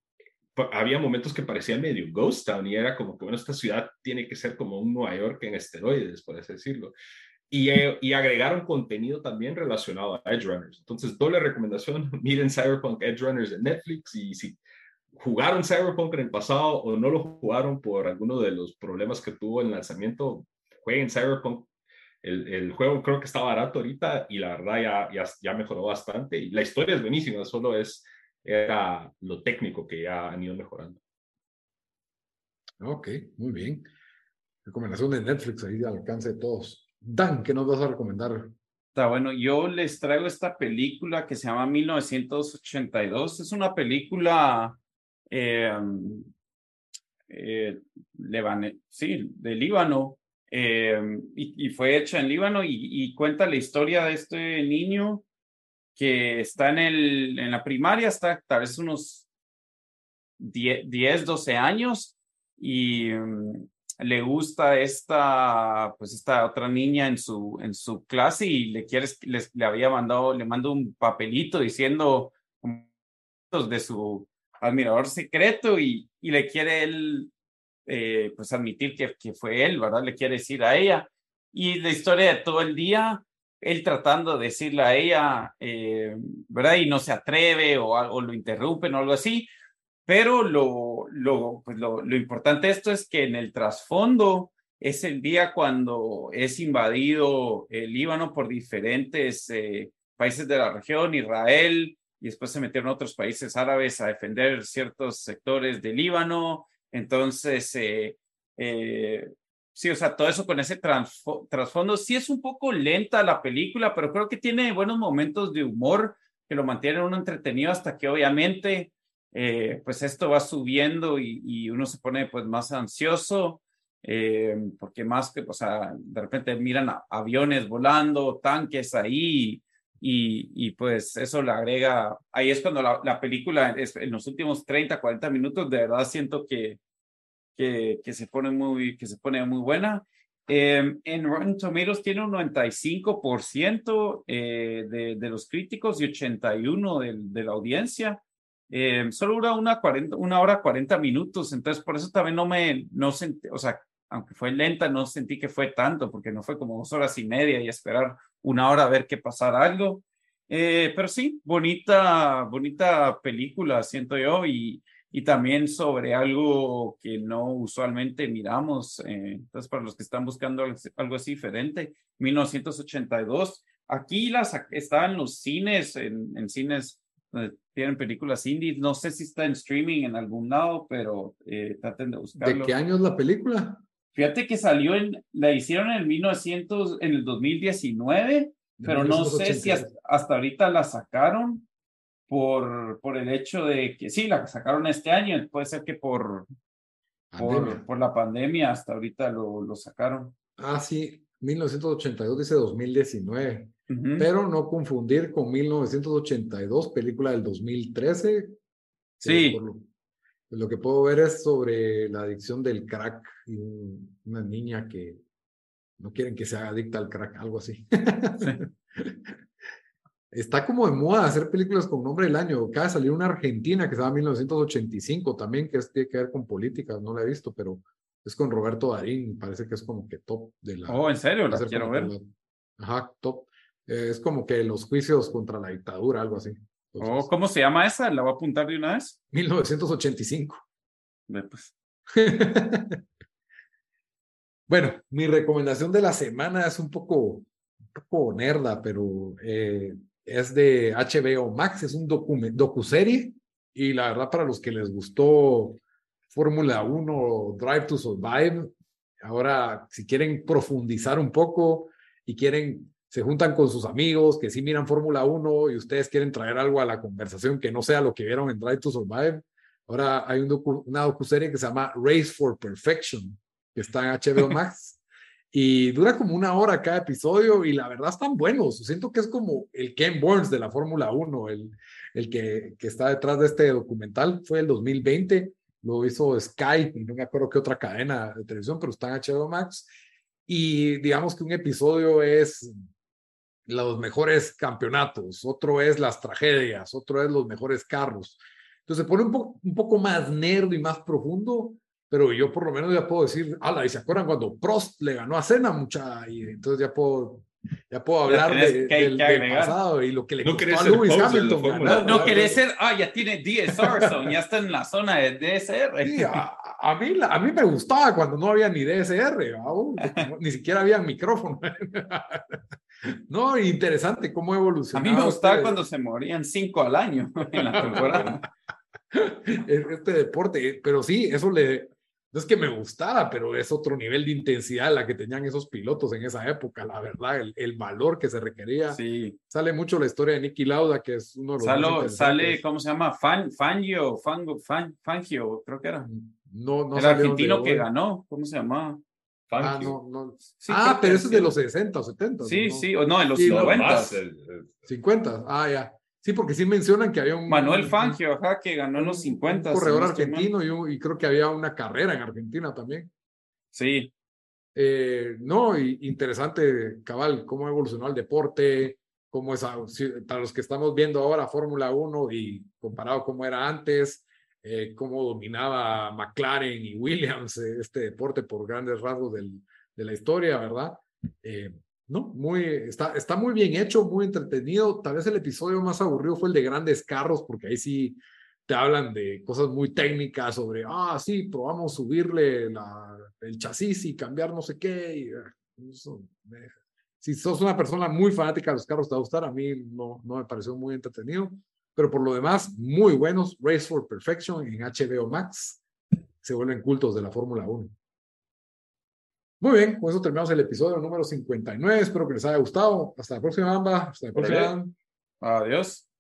había momentos que parecía medio ghost town y era como que, bueno, esta ciudad tiene que ser como un Nueva York en esteroides, por así decirlo. Y, eh, y agregaron contenido también relacionado a Edge Runners. Entonces, doble recomendación, [LAUGHS] miren Cyberpunk Edge Runners en Netflix y si jugaron Cyberpunk en el pasado o no lo jugaron por alguno de los problemas que tuvo el lanzamiento, jueguen Cyberpunk. El, el juego creo que está barato ahorita y la verdad ya, ya, ya mejoró bastante. Y la historia es buenísima, solo es era lo técnico que ya han ido mejorando. Ok, muy bien. Recomendación de Netflix ahí al alcance de todos. Dan, ¿qué nos vas a recomendar? Está bueno, yo les traigo esta película que se llama 1982. Es una película eh, eh, sí, de Líbano, eh, y, fue hecha en Líbano y, y, cuenta la historia de este niño que está en, el, en la primaria, está tal vez unos 10, 12 años y mm, le gusta esta, pues esta otra niña en su, en su clase y le quiere, le había mandado, le mandó un papelito diciendo de su admirador secreto y, y le quiere él, eh, pues admitir que, que fue él, ¿verdad? Le quiere decir a ella. Y la historia de todo el día él tratando de decirle a ella, eh, ¿verdad? Y no se atreve o, o, lo interrumpen o algo así. Pero lo, lo, pues lo, lo, importante de esto es que en el trasfondo es el día cuando es invadido el Líbano por diferentes eh, países de la región, Israel, y después se metieron otros países árabes a defender ciertos sectores del Líbano. Entonces, eh, eh Sí, o sea, todo eso con ese trasfondo. Sí es un poco lenta la película, pero creo que tiene buenos momentos de humor que lo mantienen uno entretenido hasta que obviamente eh, pues esto va subiendo y, uno se pone pues más ansioso eh, porque más que, o sea, de repente miran aviones volando, tanques ahí y, y, pues eso le agrega, ahí es cuando la, la película es, en los últimos 30, 40 minutos de verdad siento que, que, se pone muy, que se pone muy buena. Eh, en Rotten Tomatoes tiene un 95% eh, de, de, los críticos y 81% de, de la audiencia. Eh, solo dura una, 40, una hora 40 minutos, entonces por eso también no me, no sentí, o sea, aunque fue lenta, no sentí que fue tanto, porque no fue como dos horas y media y esperar una hora a ver qué pasara algo. Eh, pero sí, bonita, bonita película, siento yo, y, y también sobre algo que no usualmente miramos. Eh, entonces, para los que están buscando algo así diferente, 1982. Aquí las estaban los cines, en, en cines tienen películas indies. No sé si está en streaming en algún lado, pero eh, traten de buscarlo. ¿De qué año es la película? Fíjate que salió en, la hicieron en el 1900, en el 2019, pero no sé si hasta, hasta, ahorita la sacaron por, por el hecho de que sí, la sacaron este año, puede ser que por, por, por, la pandemia hasta ahorita lo, lo sacaron. Ah, sí, 1982 dice 2019, uh -huh. pero no confundir con 1982, película del 2013. Sí. Por lo, lo, que puedo ver es sobre la adicción del crack y un, una niña que no quieren que se haga adicta al crack, algo así. Sí. [LAUGHS] Está como de moda hacer películas con nombre del año. Acaba de salir una argentina que se llama 1985 también, que es, tiene que ver con política, no la he visto, pero es con Roberto Darín, parece que es como que top de la... Oh, ¿en serio? La quiero ver. La, ajá, top. Eh, es como que los juicios contra la dictadura, algo así. Entonces, oh, ¿cómo se llama esa? ¿La voy a apuntar de una vez? 1985. Ve, pues. [LAUGHS] bueno, mi recomendación de la semana es un poco, un poco nerda, pero eh, es de HBO Max, es un docuserie y la verdad para los que les gustó Fórmula 1, Drive to Survive. Ahora, si quieren profundizar un poco y quieren, se juntan con sus amigos que sí miran Fórmula 1 y ustedes quieren traer algo a la conversación que no sea lo que vieron en Drive to Survive. Ahora hay un docu, una docuserie que se llama Race for Perfection, que está en HBO [LAUGHS] Max. Y dura como una hora cada episodio y la verdad están buenos. Siento que es como el Ken Burns de la Fórmula 1, el, el que, que está detrás de este documental. Fue el 2020 lo hizo Sky y no me acuerdo qué otra cadena de televisión, pero está HBO Max. Y digamos que un episodio es los mejores campeonatos, otro es las tragedias, otro es los mejores carros. Entonces se pone un, po un poco más nerd y más profundo, pero yo por lo menos ya puedo decir, ala, y se acuerdan cuando Prost le ganó a Cena mucha, y entonces ya puedo ya puedo hablar de, que, del, que del, pasado y lo que le no costó a Lewis Hamilton. No, no querés ser, ah, ya tiene DSR, ya está en la zona de DSR. Sí, a, a, mí, a mí me gustaba cuando no había ni DSR, ni siquiera había micrófono. [LAUGHS] no, interesante cómo evolucionó. A mí me gustaba este... cuando se morían cinco al año [LAUGHS] en la temporada. [LAUGHS] este deporte, pero sí, eso le, no es que me gustara, pero es otro nivel de intensidad la que tenían esos pilotos en esa época, la verdad, el, el valor que se requería. Sí. Sale mucho la historia de Nicky Lauda, que es uno de los Salo, Sale, ¿cómo se llama? Fan, Fangio, Fango, Fan, Fangio, creo que era. No, no El argentino que ganó, ¿cómo se llamaba? Ah, no, no. Sí, ah, pero eso es de los 60 o 70. Sí, ¿no? sí, o no, en los sí, 90. 50, ah, ya. Sí, porque sí mencionan que había un... Manuel Fangio, ajá, que ganó en los 50. Un corredor argentino y, creo que había una carrera en Argentina también. Sí. Eh, no, y interesante, cabal, cómo evolucionó el deporte, cómo es, para los que estamos viendo ahora Fórmula 1 y comparado cómo era antes, eh, cómo dominaba McLaren y Williams eh, este deporte por grandes rasgos del, de la historia, ¿verdad? Eh, ¿no? Muy, está, está muy bien hecho, muy entretenido. Tal vez el episodio más aburrido fue el de grandes carros, porque ahí sí te hablan de cosas muy técnicas sobre, ah, sí, probamos subirle el chasis y cambiar no sé qué. Eh, si sos una persona muy fanática de los carros, te va a gustar. A mí no, no me pareció muy entretenido, pero por lo demás, muy buenos. Race for Perfection en HBO Max. Se vuelven cultos de la Fórmula 1. Muy bien, con eso terminamos el episodio número 59. Espero que les haya gustado. Hasta la próxima, Amba. Hasta la próxima. Adiós.